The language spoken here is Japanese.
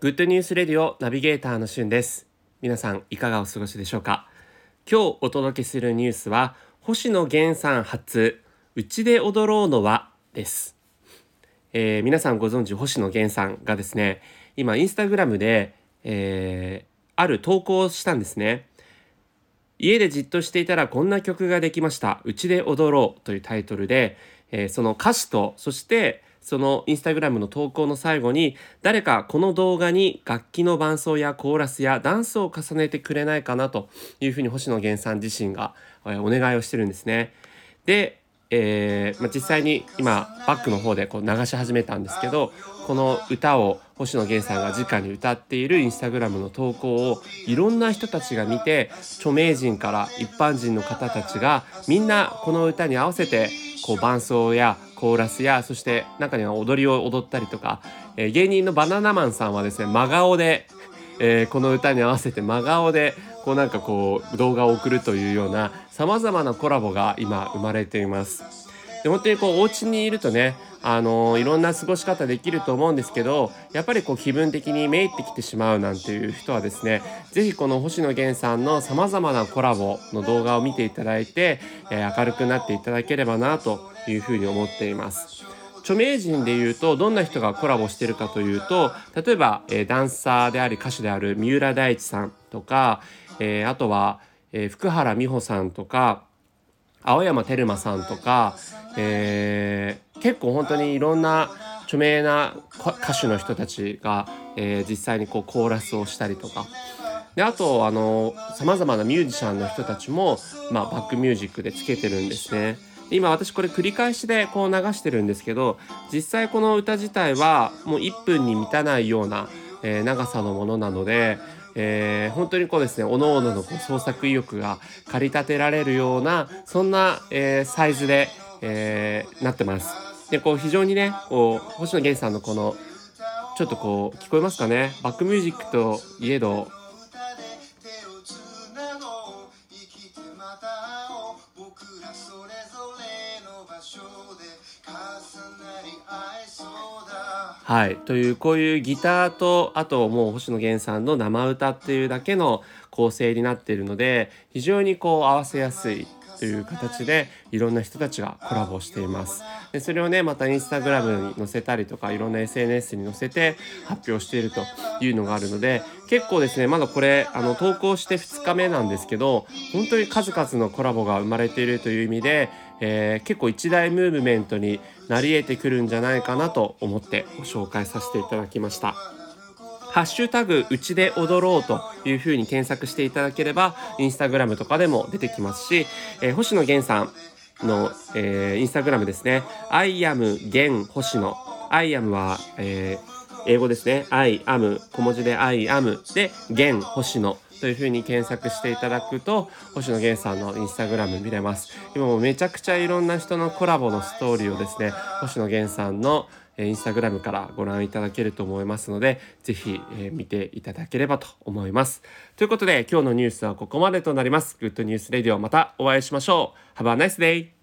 グッドニュースレディオナビゲーターのしゅんです。皆さんいかがお過ごしでしょうか？今日お届けするニュースは星野源さん初うちで踊ろうのはです、えー皆さんご存知星野源さんがですね今インスタグラムで、えーある投稿をしたんですね。家でじっとしていたらこんな曲ができました「うちで踊ろう」というタイトルで、えーその歌詞とそしてそのインスタグラムの投稿の最後に誰かこの動画に楽器の伴奏やコーラスやダンスを重ねてくれないかなというふうに星野源さん自身が、お願いをしてるんですね。で、えーまあ、実際に今バックの方でこう流し始めたんですけどこの歌を星野源さんが直に歌っているインスタグラムの投稿をいろんな人たちが見て著名人から一般人の方たちがみんなこの歌に合わせてこう伴奏やコーラスやそして中には踊りを踊ったりとか、えー芸人のバナナマンさんはですね真顔で、えーこの歌に合わせて真顔でこうなんかこう動画を送るというようなさまざまなコラボが今生まれています。で本当にこうお家にいるとねあのいろんな過ごし方できると思うんですけどやっぱりこう気分的にめいってきてしまうなんていう人はですね是非この星野源さんのさまざまなコラボの動画を見ていただいて、えー明るくなっていただければなというふうに思っています。著名人でいうとどんな人がコラボしてるかというと例えば、えーダンサーであり歌手である三浦大知さんとか、えーあとは、えー福原美穂さんとか青山テルマさんとか、えー結構本当にいろんな著名な歌手の人たちが、えー実際にこうコーラスをしたりとかであとあのさまざまなミュージシャンの人たちも、まあ、バックミュージックでつけてるんですね。今私これ繰り返しでこう流してるんですけど実際この歌自体はもう1分に満たないような、えー長さのものなので、えー本当にこうですね各々のこう創作意欲が駆り立てられるようなそんな、えーサイズで、えーなってます。でこう非常にねこう星野源さんのこのちょっとこう聞こえますかね？バックミュージックといえど。はい。というこういうギターとあともう星野源さんの生歌っていうだけの構成になっているので非常にこう合わせやすい。という形でいろんな人たちがコラボしていますでそれをねまたインスタグラムに載せたりとかいろんな SNS に載せて発表しているというのがあるので結構ですねまだこれあの投稿して2日目なんですけど本当に数々のコラボが生まれているという意味で、えー結構一大ムーブメントになり得てくるんじゃないかなと思ってご紹介させていただきました。ハッシュタグうちで踊ろうというふうに検索していただければインスタグラムとかでも出てきますし、えー星野源さんの、えーインスタグラムですね。I am 源星野。I am は、えー英語ですね。I am 小文字で I am で源星野。というふうに検索していただくと星野源さんのインスタグラム見れます。今もめちゃくちゃいろんな人のコラボのストーリーをですね星野源さんのえーインスタグラムからご覧いただけると思いますのでぜひ、えー見ていただければと思います。ということで今日のニュースはここまでとなります。グッドニュースレディオまたお会いしましょう。Have a nice day!